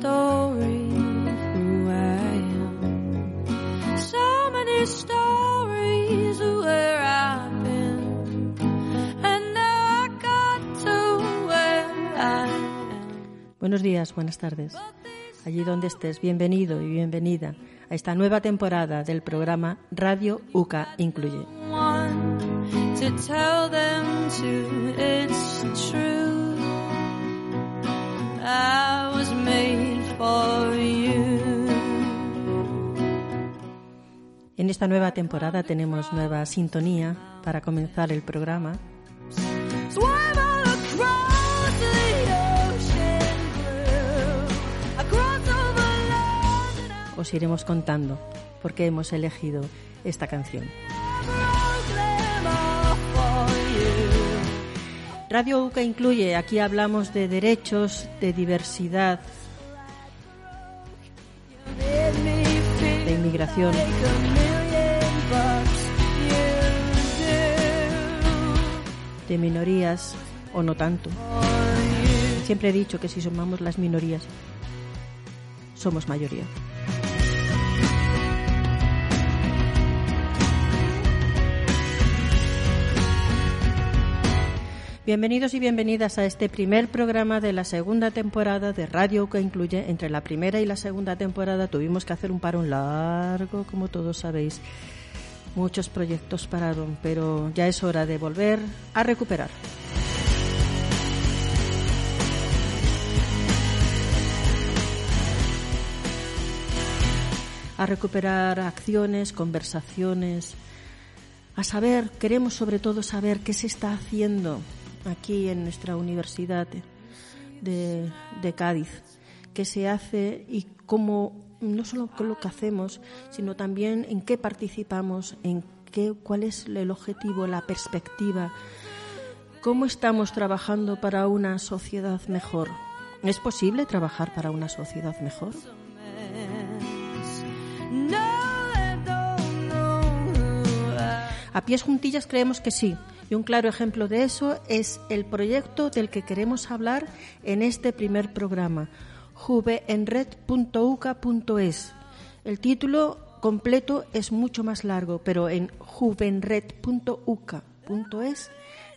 Story of who I am. So many stories of where I've been, and now I got to where I am. Buenos días, buenas tardes. Allí donde estés, bienvenido y bienvenida a esta nueva temporada del programa Radio UCA Incluye. For you. En esta nueva temporada tenemos nueva sintonía para comenzar el programa. Os iremos contando por qué hemos elegido esta canción. Radio UCA Incluye, aquí hablamos de derechos, de diversidad, inmigración, de minorías o no tanto. Siempre he dicho que si sumamos las minorías, somos mayoría. Bienvenidos y bienvenidas a este primer programa de la segunda temporada de Radio que incluye entre la primera y la segunda temporada tuvimos que hacer un parón largo, como todos sabéis. Muchos proyectos pararon, pero ya es hora de volver a recuperar. a recuperar acciones, conversaciones, a saber, queremos sobre todo saber qué se está haciendo aquí en nuestra universidad de, Cádiz, qué se hace y cómo, no solo con lo que hacemos, sino también en qué participamos, en qué, cuál es el objetivo, la perspectiva, cómo estamos trabajando para una sociedad mejor. ¿Es posible trabajar para una sociedad mejor? A pies juntillas creemos que sí. Y un claro ejemplo de eso es el proyecto del que queremos hablar en este primer programa, juvenred.uca.es. El título completo es mucho más largo, pero en juvenred.uca.es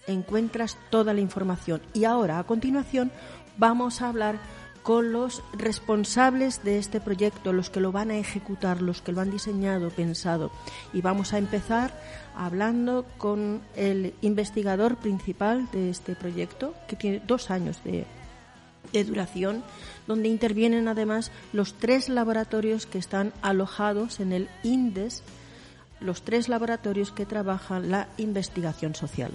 encuentras toda la información. Y ahora, a continuación, vamos a hablar con los responsables de este proyecto, los que lo van a ejecutar, los que lo han diseñado, pensado. Y vamos a empezar hablando con el investigador principal de este proyecto, que tiene dos años de, de duración, donde intervienen además los tres laboratorios que están alojados en el INDES, los tres laboratorios que trabajan la investigación social.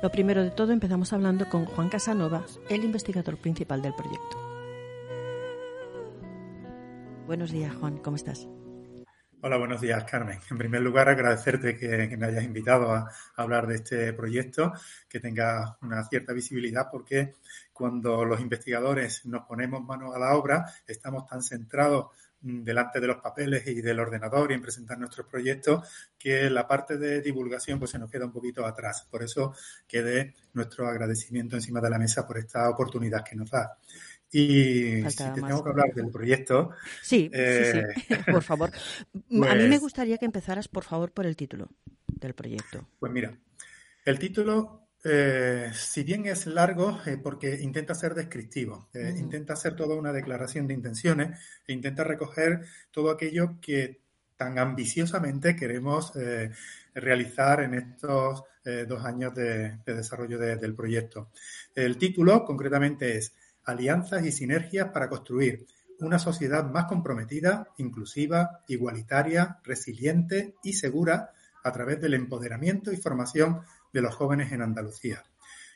Lo primero de todo empezamos hablando con Juan Casanova, el investigador principal del proyecto. Buenos días, Juan, ¿cómo estás? Hola, buenos días, Carmen. En primer lugar, agradecerte que, me hayas invitado a, a hablar de este proyecto, que tenga una cierta visibilidad, porque cuando los investigadores nos ponemos manos a la obra, estamos tan centrados mm, delante de los papeles y del ordenador y en presentar nuestros proyectos, que la parte de divulgación pues se nos queda un poquito atrás. Por eso quede nuestro agradecimiento encima de la mesa por esta oportunidad que nos da. Y Faltaba si te tengo que hablar del proyecto, Sí, Eh, sí, sí, por favor. A mí me pues- gustaría que empezaras, por favor, por el título del proyecto. Pues mira, el título, eh, si bien es largo, eh, porque intenta ser descriptivo, eh, Mm. intenta hacer toda una declaración de intenciones e intenta recoger todo aquello que tan ambiciosamente queremos realizar en estos dos años de, desarrollo del proyecto. El título concretamente es Alianzas y sinergias para construir una sociedad más comprometida, inclusiva, igualitaria, resiliente y segura a través del empoderamiento y formación de los jóvenes en Andalucía.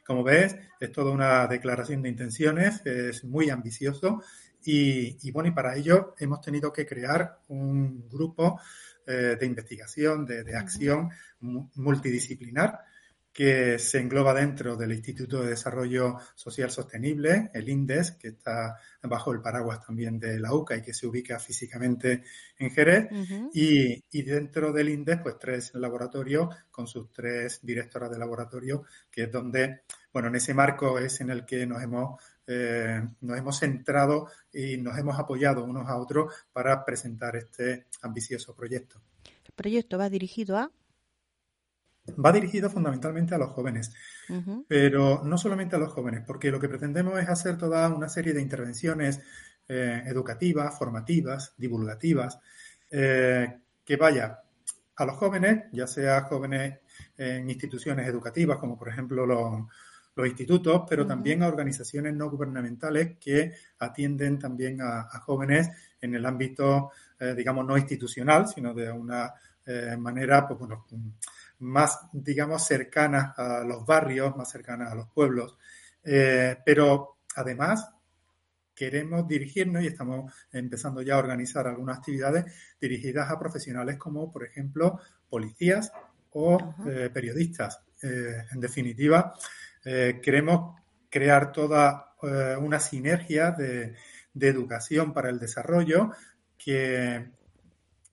Como ves, es toda una declaración de intenciones, es muy ambicioso y, bueno, y para ello hemos tenido que crear un grupo eh, de investigación, de, acción multidisciplinar que se engloba dentro del Instituto de Desarrollo Social Sostenible, el INDES, que está bajo el paraguas también de la UCA y que se ubica físicamente en Jerez. y, y, dentro del INDES, pues tres laboratorios con sus tres directoras de laboratorio, que es donde, bueno, en ese marco es en el que nos hemos eh, nos hemos centrado y nos hemos apoyado unos a otros para presentar este ambicioso proyecto. ¿El proyecto va dirigido a? Va dirigido fundamentalmente a los jóvenes, pero no solamente a los jóvenes, porque lo que pretendemos es hacer toda una serie de intervenciones eh, educativas, formativas, divulgativas, eh, que vaya a los jóvenes, ya sea jóvenes en instituciones educativas, como por ejemplo los, los institutos, pero también a organizaciones no gubernamentales que atienden también a, jóvenes en el ámbito, eh, digamos, no institucional, sino de una manera, pues bueno, más, digamos, cercana a los barrios, más cercana a los pueblos. Eh, pero además queremos dirigirnos y estamos empezando ya a organizar algunas actividades dirigidas a profesionales como, por ejemplo, policías o periodistas. en definitiva, eh, queremos crear toda eh, una sinergia de, educación para el desarrollo que,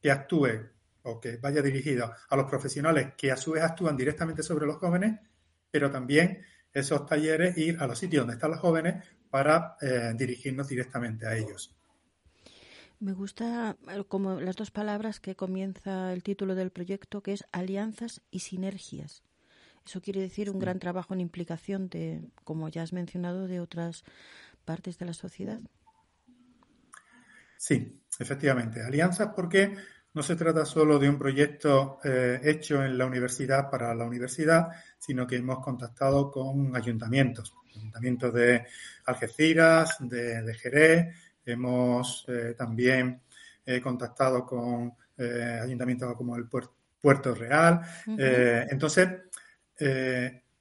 que actúe o que vaya dirigido a los profesionales que a su vez actúan directamente sobre los jóvenes, pero también esos talleres ir a los sitios donde están los jóvenes para eh, dirigirnos directamente a ellos. Me gusta como las dos palabras que comienza el título del proyecto, que es alianzas y sinergias. Eso quiere decir un gran trabajo en implicación de, como ya has mencionado, de otras partes de la sociedad. Sí, efectivamente. Alianzas porque no se trata solo de un proyecto eh, hecho en la universidad para la universidad, sino que hemos contactado con ayuntamientos, ayuntamientos de Algeciras, de, Jerez, hemos eh, también eh, contactado con ayuntamientos como el Puerto, Real. entonces,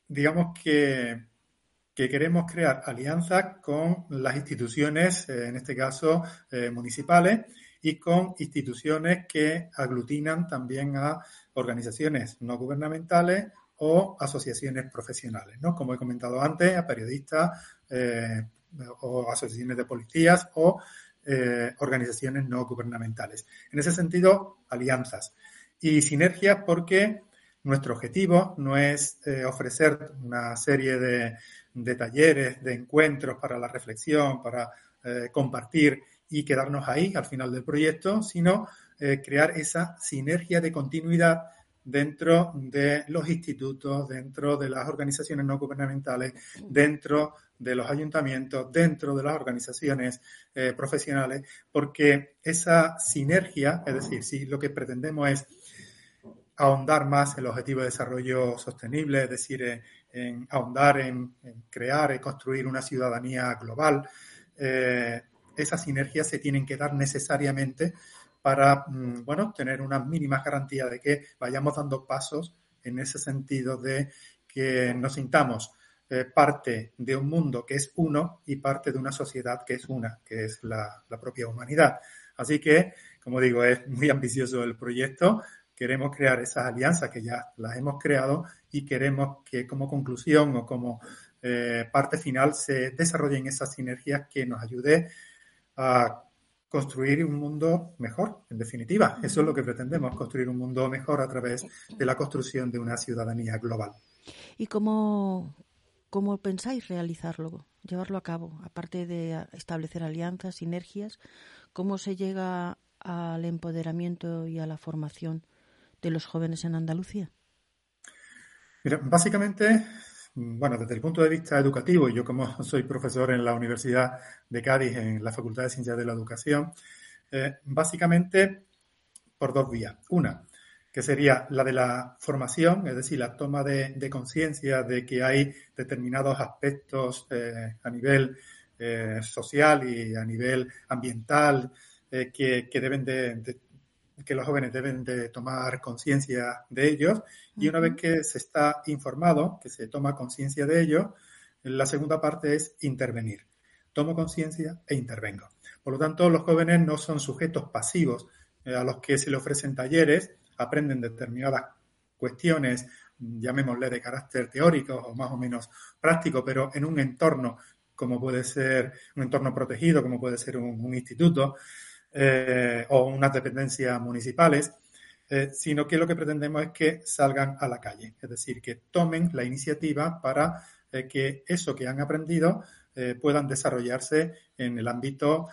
digamos que, queremos crear alianzas con las instituciones, en este caso eh, municipales, y con instituciones que aglutinan también a organizaciones no gubernamentales o asociaciones profesionales, ¿no? Como he comentado antes, a periodistas o asociaciones de policías o organizaciones no gubernamentales. En ese sentido, alianzas y sinergias porque nuestro objetivo no es eh, ofrecer una serie de, talleres, de encuentros para la reflexión, para eh, compartir y quedarnos ahí al final del proyecto, sino eh, crear esa sinergia de continuidad dentro de los institutos, dentro de las organizaciones no gubernamentales, dentro de los ayuntamientos, dentro de las organizaciones profesionales, porque esa sinergia, es decir, si lo que pretendemos es ahondar más en los objetivos de desarrollo sostenible, es decir, en, ahondar en, crear y construir una ciudadanía global. Eh, esas sinergias se tienen que dar necesariamente para, mm, bueno, tener unas mínimas garantías de que vayamos dando pasos en ese sentido de que nos sintamos eh, parte de un mundo que es uno y parte de una sociedad que es una, que es la propia humanidad. Así que, como digo, es muy ambicioso el proyecto, queremos crear esas alianzas que ya las hemos creado y queremos que como conclusión o como eh, parte final se desarrollen esas sinergias que nos ayude a construir un mundo mejor, en definitiva. Eso es lo que pretendemos, construir un mundo mejor a través de la construcción de una ciudadanía global. ¿Y cómo, cómo pensáis realizarlo, llevarlo a cabo? Aparte de establecer alianzas, sinergias, ¿cómo se llega al empoderamiento y a la formación de los jóvenes en Andalucía? Mira, básicamente, bueno, desde el punto de vista educativo, yo como soy profesor en la Universidad de Cádiz, en la Facultad de Ciencias de la Educación, eh, básicamente por dos vías. Una, que sería la de la formación, es decir, la toma de, conciencia de que hay determinados aspectos eh, a nivel eh, social y a nivel ambiental eh, que, deben de, que los jóvenes deben de tomar conciencia de ellos y una vez que se está informado, que se toma conciencia de ello, la segunda parte es intervenir. Tomo conciencia e intervengo. Por lo tanto, los jóvenes no son sujetos pasivos a los que se le ofrecen talleres, aprenden determinadas cuestiones, llamémosle de carácter teórico o más o menos práctico, pero en un entorno como puede ser un entorno protegido, como puede ser un, instituto eh, o unas dependencias municipales, eh, sino que lo que pretendemos es que salgan a la calle, es decir, que tomen la iniciativa para eh, que eso que han aprendido puedan desarrollarse en el ámbito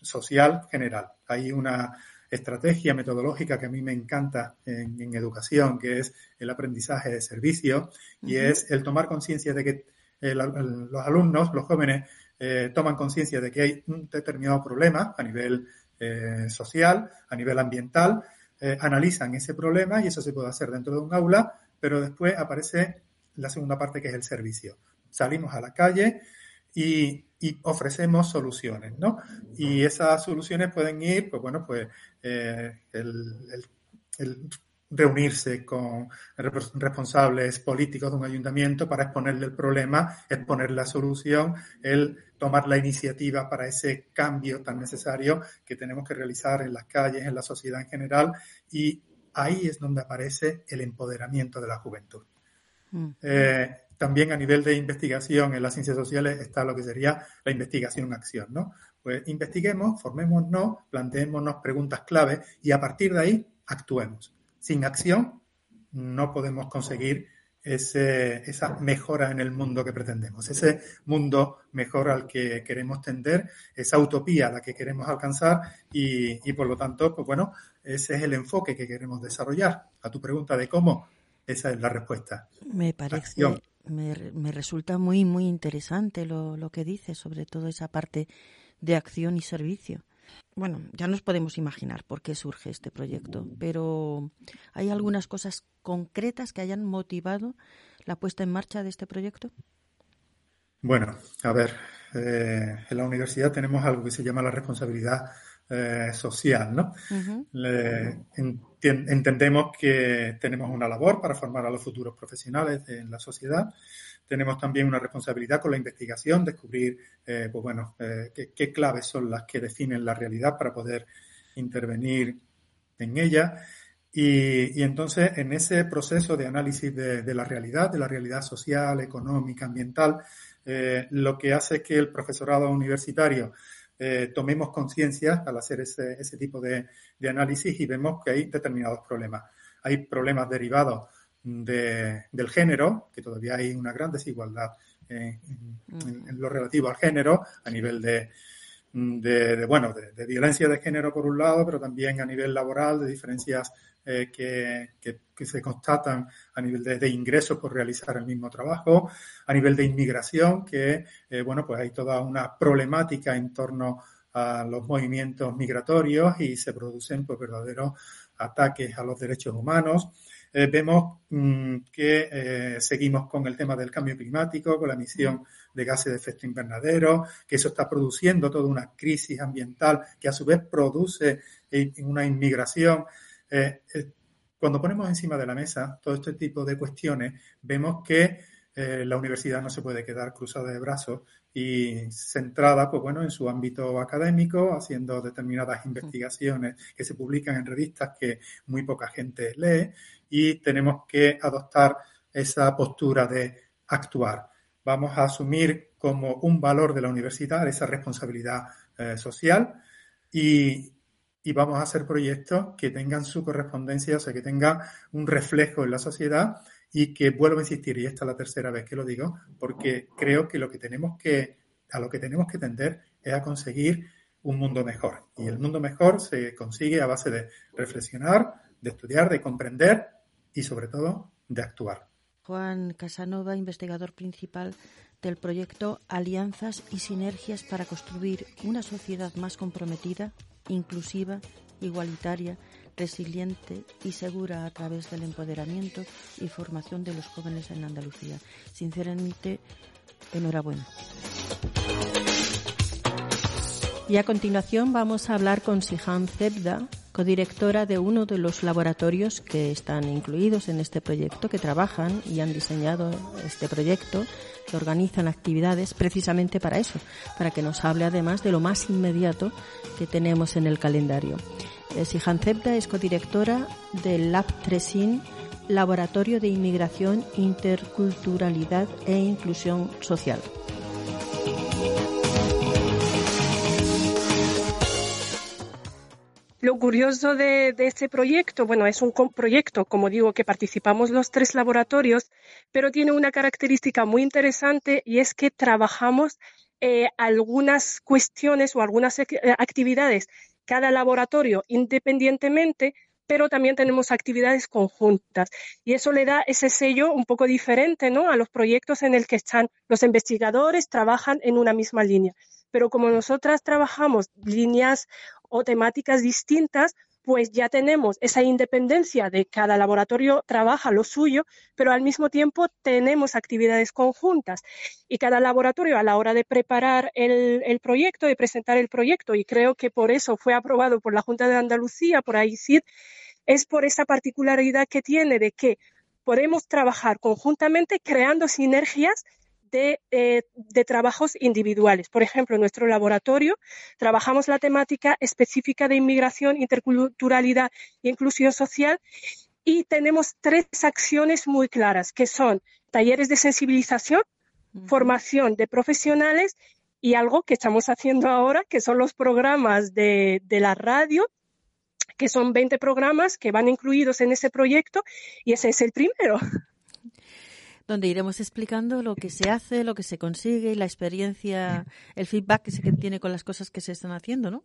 social general. Hay una estrategia metodológica que a mí me encanta en, educación, que es el aprendizaje de servicio, y es el tomar conciencia de que los alumnos, los jóvenes, eh, toman conciencia de que hay un determinado problema a nivel eh, social, a nivel ambiental, eh, analizan ese problema y eso se puede hacer dentro de un aula, pero después aparece la segunda parte que es el servicio. Salimos a la calle y, ofrecemos soluciones, ¿no? Y esas soluciones pueden ir, pues bueno, pues el reunirse con responsables políticos de un ayuntamiento para exponerle el problema, exponer la solución, el tomar la iniciativa para ese cambio tan necesario que tenemos que realizar en las calles, en la sociedad en general, y ahí es donde aparece el empoderamiento de la juventud. Mm. Eh, también a nivel de investigación en las ciencias sociales está lo que sería la investigación-acción, ¿no? Pues investiguemos, formémonos, planteémonos preguntas clave y a partir de ahí actuemos sin acción no podemos conseguir esa mejora en el mundo que pretendemos, ese mundo mejor al que queremos tender, esa utopía a la que queremos alcanzar y, por lo tanto, pues bueno, ese es el enfoque que queremos desarrollar. A tu pregunta de cómo, esa es la respuesta. Me parece, me, resulta muy, muy interesante lo, lo que dices, sobre todo esa parte de acción y servicio bueno, ya nos podemos imaginar por qué surge este proyecto, pero ¿hay algunas cosas concretas que hayan motivado la puesta en marcha de este proyecto? Bueno, a ver, eh, en la universidad tenemos algo que se llama la responsabilidad eh, social, ¿no? entendemos que tenemos una labor para formar a los futuros profesionales en la sociedad tenemos también una responsabilidad con la investigación, descubrir, eh, pues bueno, eh, qué, claves son las que definen la realidad para poder intervenir en ella. Y, entonces, en ese proceso de análisis de, la realidad, de la realidad social, económica, ambiental, eh, lo que hace es que el profesorado universitario tomemos conciencia al hacer ese, ese tipo de, de análisis y vemos que hay determinados problemas. Hay problemas derivados de, del género, que todavía hay una gran desigualdad en, lo relativo al género, a nivel de, de, bueno, de, violencia de género por un lado, pero también a nivel laboral, de diferencias eh, que, que, se constatan a nivel de, ingresos por realizar el mismo trabajo, a nivel de inmigración, que, eh, bueno, pues hay toda una problemática en torno a los movimientos migratorios y se producen pues verdaderos ataques a los derechos humanos. Eh, vemos mm, que eh, seguimos con el tema del cambio climático, con la emisión de gases de efecto invernadero, que eso está produciendo toda una crisis ambiental que a su vez produce una inmigración. Eh, cuando ponemos encima de la mesa todo este tipo de cuestiones, vemos que la universidad no se puede quedar cruzada de brazos y centrada pues bueno en su ámbito académico haciendo determinadas investigaciones que se publican en revistas que muy poca gente lee y tenemos que adoptar esa postura de actuar. Vamos a asumir como un valor de la universidad esa responsabilidad eh, social y, y, vamos a hacer proyectos que tengan su correspondencia, o sea, que tengan un reflejo en la sociedad y que vuelvo a insistir, y esta es la tercera vez que lo digo, porque creo que lo que tenemos que, a lo que tenemos que tender es a conseguir un mundo mejor. Y el mundo mejor se consigue a base de reflexionar, de estudiar, de comprender y sobre todo de actuar. Juan Casanova, investigador principal del proyecto Alianzas y Sinergias para construir una sociedad más comprometida, inclusiva, igualitaria, resiliente y segura a través del empoderamiento y formación de los jóvenes en Andalucía. Sinceramente, enhorabuena. Y a continuación vamos a hablar con Sihan Zebda, codirectora de uno de los laboratorios que están incluidos en este proyecto, que trabajan y han diseñado este proyecto, que organizan actividades precisamente para eso, para que nos hable además de lo más inmediato que tenemos en el calendario. Eh, Sihan Zebda es codirectora del Lab Tresin, Laboratorio de Inmigración, Interculturalidad e Inclusión Social. Lo curioso de, este proyecto, bueno, es un proyecto, como digo, que participamos los tres laboratorios, pero tiene una característica muy interesante y es que trabajamos eh, algunas cuestiones o algunas eh, actividades, cada laboratorio independientemente, pero también tenemos actividades conjuntas. Y eso le da ese sello un poco diferente ¿no? a los proyectos en el que están los investigadores, trabajan en una misma línea. Pero como nosotras trabajamos líneas o temáticas distintas, pues ya tenemos esa independencia de cada laboratorio trabaja lo suyo, pero al mismo tiempo tenemos actividades conjuntas. Y cada laboratorio a la hora de preparar el, proyecto, de presentar el proyecto, y creo que por eso fue aprobado por la Junta de Andalucía, por AICID, es por esa particularidad que tiene de que podemos trabajar conjuntamente creando sinergias eh, de, trabajos individuales. Por ejemplo, en nuestro laboratorio trabajamos la temática específica de inmigración, interculturalidad e inclusión social y tenemos tres acciones muy claras, que son talleres de sensibilización, formación de profesionales y algo que estamos haciendo ahora, que son los programas de, de la radio que son 20 programas que van incluidos en ese proyecto y ese es el primero donde iremos explicando lo que se hace, lo que se consigue, la experiencia, el feedback que se tiene con las cosas que se están haciendo, ¿no?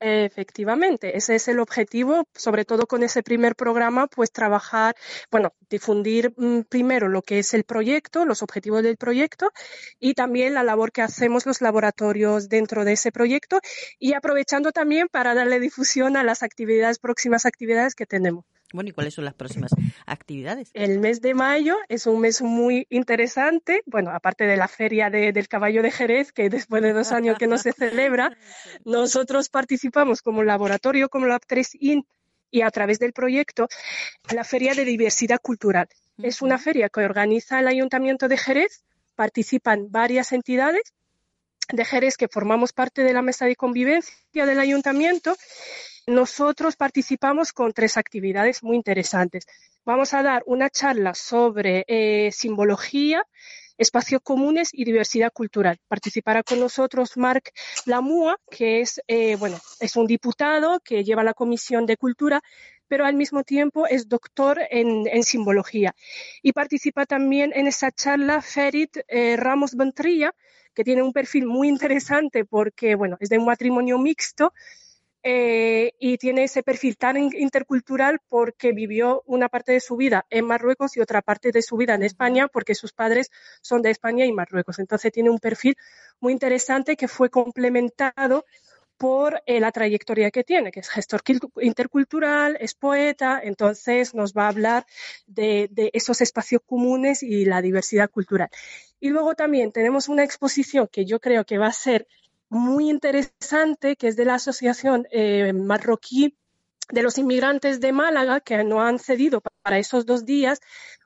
Efectivamente, ese es el objetivo, sobre todo con ese primer programa, pues trabajar, bueno, difundir mm, primero lo que es el proyecto, los objetivos del proyecto y también la labor que hacemos los laboratorios dentro de ese proyecto y aprovechando también para darle difusión a las actividades, próximas actividades que tenemos. Bueno, ¿y cuáles son las próximas actividades? El mes de mayo es un mes muy interesante. Bueno, aparte de la feria del caballo de Jerez, que después de dos años que no se celebra, nosotros participamos como laboratorio, como Lab 3IN, y a través del proyecto la Feria de Diversidad Cultural. Es una feria que organiza el Ayuntamiento de Jerez, participan varias entidades de Jerez que formamos parte de la mesa de convivencia del ayuntamiento nosotros participamos con tres actividades muy interesantes. Vamos a dar una charla sobre eh, simbología, espacios comunes y diversidad cultural. Participará con nosotros Marc Lamua, que es, eh, bueno, es un diputado que lleva la Comisión de Cultura, pero al mismo tiempo es doctor en, simbología. Y participa también en esa charla Ferit eh, Ramos Ventrilla, que tiene un perfil muy interesante porque, bueno, es de un matrimonio mixto, eh, y tiene ese perfil tan intercultural porque vivió una parte de su vida en Marruecos y otra parte de su vida en España porque sus padres son de España y Marruecos. Entonces tiene un perfil muy interesante que fue complementado por eh, la trayectoria que tiene, que es gestor intercultural, es poeta, entonces nos va a hablar de, esos espacios comunes y la diversidad cultural. Y luego también tenemos una exposición que yo creo que va a ser muy interesante que es de la Asociación eh, Marroquí de los Inmigrantes de Málaga, que nos han cedido para esos dos días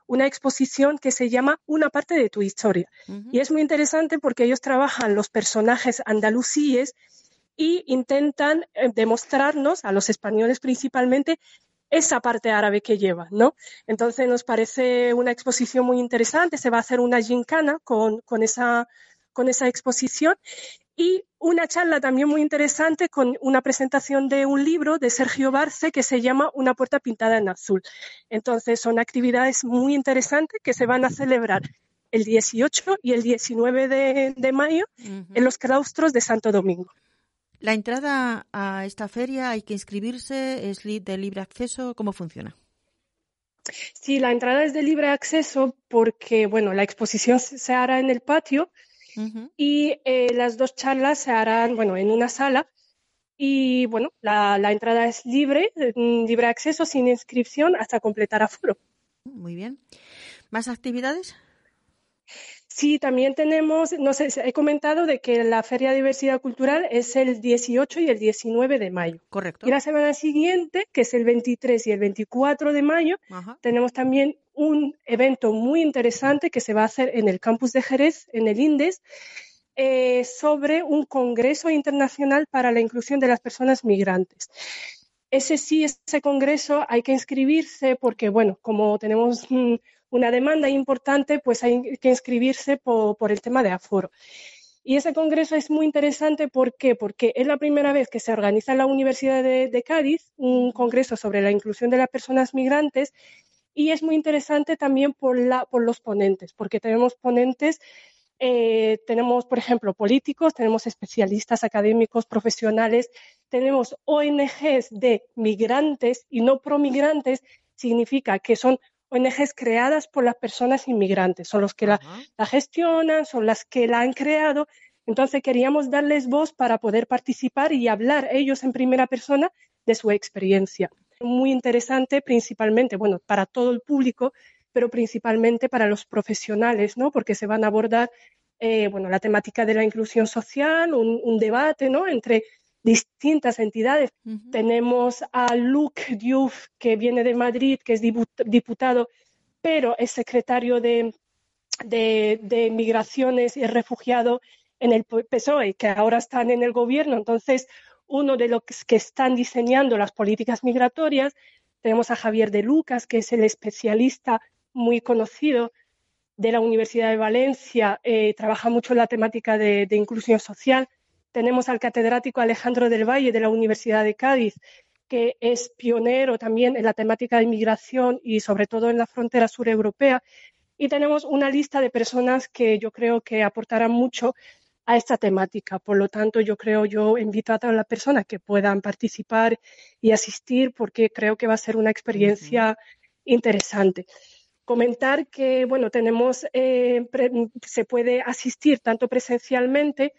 una exposición que se llama Una parte de tu historia. Y es muy interesante porque ellos trabajan los personajes andalusíes y intentan eh, demostrarnos, a los españoles principalmente, esa parte árabe que llevan, ¿no? Entonces nos parece una exposición muy interesante, se va a hacer una gincana con, con, esa, con esa exposición y una charla también muy interesante con una presentación de un libro de Sergio Barce que se llama Una puerta pintada en azul. Entonces son actividades muy interesantes que se van a celebrar el 18 y el 19 de, mayo en los claustros de Santo Domingo. La entrada a esta feria hay que inscribirse, es de libre acceso, ¿cómo funciona? Sí, la entrada es de libre acceso porque, bueno, la exposición se hará en el patio y eh, las dos charlas se harán, bueno, en una sala Y bueno, la, la entrada es libre, mm, libre acceso, sin inscripción, hasta completar aforo. Muy bien. ¿Más actividades? Sí, también tenemos, no sé, he comentado de que la Feria de Diversidad Cultural es el 18 y el 19 de mayo. Correcto. Y la semana siguiente, que es el 23 y el 24 de mayo, tenemos también un evento muy interesante que se va a hacer en el campus de Jerez, en el INDES, eh, sobre un Congreso Internacional para la Inclusión de las Personas Migrantes. Ese sí, ese congreso hay que inscribirse porque, bueno, como tenemos mm, una demanda importante, pues hay que inscribirse por, el tema de aforo. Y ese congreso es muy interesante ¿por qué? porque es la primera vez que se organiza en la Universidad de, Cádiz un congreso sobre la inclusión de las personas migrantes y es muy interesante también por, la, por los ponentes, porque tenemos ponentes, eh, tenemos, por ejemplo, políticos, tenemos especialistas académicos, profesionales, tenemos ONGs de migrantes y no promigrantes, significa que son ONGs creadas por las personas inmigrantes, son los que la, gestionan, son las que la han creado. Entonces queríamos darles voz para poder participar y hablar ellos en primera persona de su experiencia. Muy interesante, principalmente, bueno, para todo el público, pero principalmente para los profesionales, ¿no? Porque se van a abordar, eh, bueno, la temática de la inclusión social, un, un debate, ¿no? Entre distintas entidades. Tenemos a Luc Diouf, que viene de Madrid, que es diputado, pero es secretario de, de, Migraciones y Refugiado en el PSOE, que ahora están en el gobierno. Entonces, uno de los que están diseñando las políticas migratorias. Tenemos a Javier de Lucas, que es el especialista muy conocido de la Universidad de Valencia, eh, trabaja mucho en la temática de inclusión social tenemos al catedrático Alejandro del Valle de la Universidad de Cádiz, que es pionero también en la temática de inmigración y sobre todo en la frontera sur europea. Y tenemos una lista de personas que yo creo que aportarán mucho a esta temática. Por lo tanto, yo creo, yo invito a todas las personas que puedan participar y asistir porque creo que va a ser una experiencia interesante. Comentar que, bueno, tenemos, eh, se puede asistir tanto presencialmente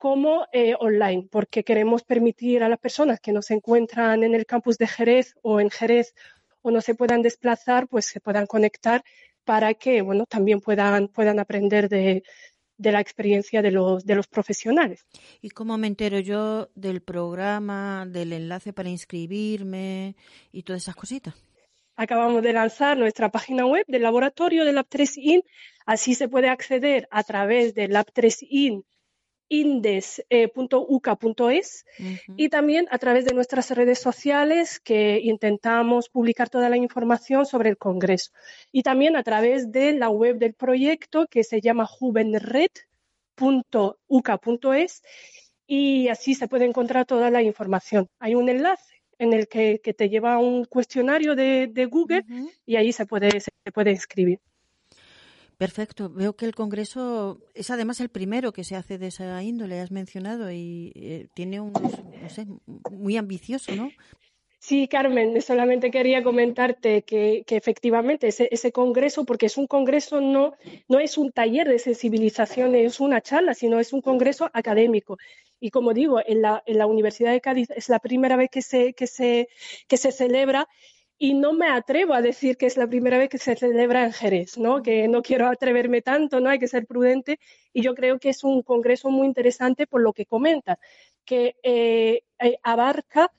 como eh, online, porque queremos permitir a las personas que no se encuentran en el campus de Jerez o en Jerez o no se puedan desplazar, pues se puedan conectar para que, bueno, también puedan, puedan aprender de, de la experiencia de los, de los profesionales. ¿Y cómo me entero yo del programa, del enlace para inscribirme y todas esas cositas? Acabamos de lanzar nuestra página web del laboratorio de Lab3In. Así se puede acceder a través de Lab3In indes.uca.es y también a través de nuestras redes sociales que intentamos publicar toda la información sobre el Congreso. Y también a través de la web del proyecto que se llama juvenred.uca.es y así se puede encontrar toda la información. Hay un enlace en el que, te lleva a un cuestionario de, Google y ahí se puede, se puede inscribir. Perfecto. Veo que el Congreso es además el primero que se hace de esa índole, has mencionado, y eh, tiene un, no sé, muy ambicioso, ¿no? Sí, Carmen, solamente quería comentarte que, efectivamente ese, ese, congreso, porque es un congreso, no, no es un taller de sensibilización, es una charla, sino es un congreso académico. Y como digo, en la, en la Universidad de Cádiz es la primera vez que se, que se, que se celebra y no me atrevo a decir que es la primera vez que se celebra en Jerez, ¿no? Que no quiero atreverme tanto, ¿no? Hay que ser prudente y yo creo que es un congreso muy interesante por lo que comenta, que eh, eh, abarca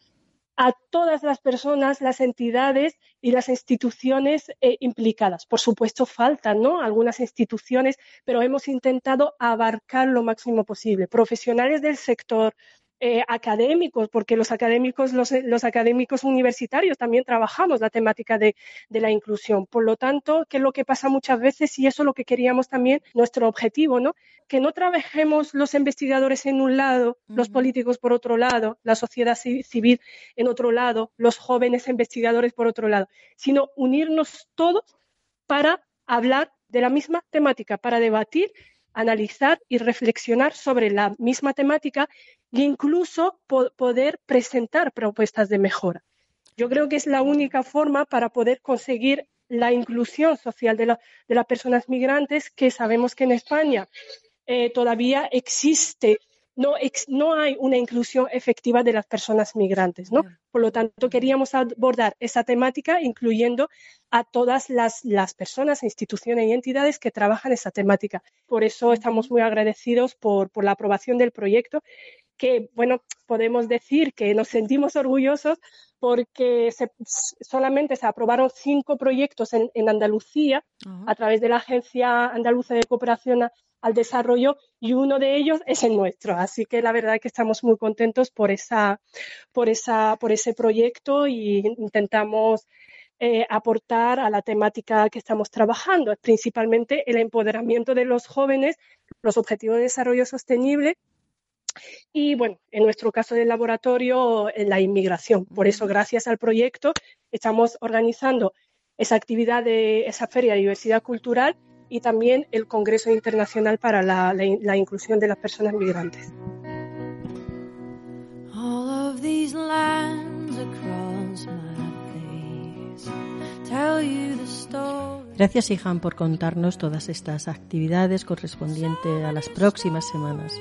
a todas las personas, las entidades y las instituciones eh, implicadas. Por supuesto, faltan ¿no? algunas instituciones, pero hemos intentado abarcar lo máximo posible. Profesionales del sector, eh, académicos, porque los académicos, los, académicos universitarios también trabajamos la temática de, la inclusión. Por lo tanto, ¿qué es lo que pasa muchas veces? Y eso es lo que queríamos también, nuestro objetivo, ¿no? Que no trabajemos los investigadores en un lado, los políticos por otro lado, la sociedad civil en otro lado, los jóvenes investigadores por otro lado, sino unirnos todos para hablar de la misma temática, para debatir analizar y reflexionar sobre la misma temática e incluso poder presentar propuestas de mejora. Yo creo que es la única forma para poder conseguir la inclusión social de, las personas migrantes, que sabemos que en España eh, todavía existe no, no hay una inclusión efectiva de las personas migrantes, ¿no? Por lo tanto, queríamos abordar esa temática incluyendo a todas las, las personas, instituciones y entidades que trabajan esa temática. Por eso estamos muy agradecidos por, por la aprobación del proyecto que, bueno, podemos decir que nos sentimos orgullosos porque solamente se aprobaron cinco proyectos en, Andalucía a través de la Agencia Andaluza de Cooperación al Desarrollo y uno de ellos es el nuestro. Así que la verdad es que estamos muy contentos por, esa, por, esa, por ese proyecto y intentamos eh, aportar a la temática que estamos trabajando, principalmente el empoderamiento de los jóvenes, los objetivos de desarrollo sostenible y bueno, en nuestro caso del laboratorio, en la inmigración. Por eso, gracias al proyecto, estamos organizando esa actividad de esa feria de diversidad cultural y también el Congreso Internacional para la, la, inclusión de las personas migrantes. Gracias, Ihan, por contarnos todas estas actividades correspondientes a las próximas semanas.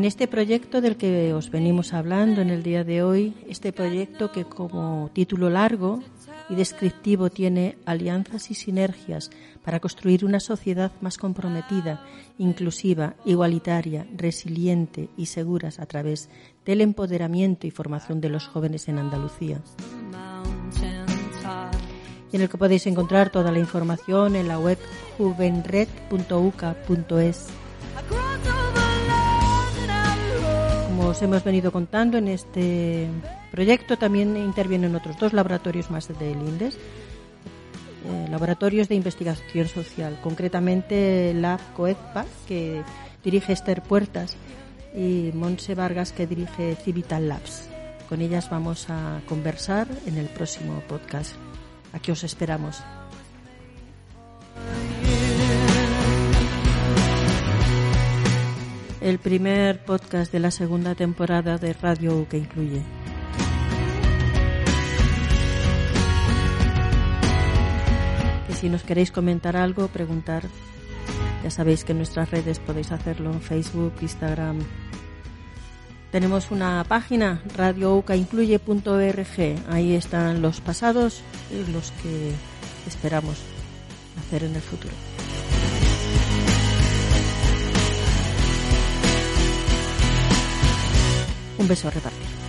En este proyecto del que os venimos hablando en el día de hoy, este proyecto que como título largo y descriptivo tiene alianzas y sinergias para construir una sociedad más comprometida, inclusiva, igualitaria, resiliente y seguras a través del empoderamiento y formación de los jóvenes en Andalucía. Y en el que podéis encontrar toda la información en la web juvenred.uca.es os hemos venido contando, en este proyecto también intervienen otros dos laboratorios más del INDES, eh, laboratorios de investigación social, concretamente la COEPA, que dirige Esther Puertas, y Monse Vargas, que dirige Civital Labs. Con ellas vamos a conversar en el próximo podcast. Aquí os esperamos. El primer podcast de la segunda temporada de Radio que incluye. Que si nos queréis comentar algo, preguntar, ya sabéis que en nuestras redes podéis hacerlo en Facebook, Instagram. Tenemos una página, radioucaincluye.org. Ahí están los pasados y los que esperamos hacer en el futuro. Un beso a repartir.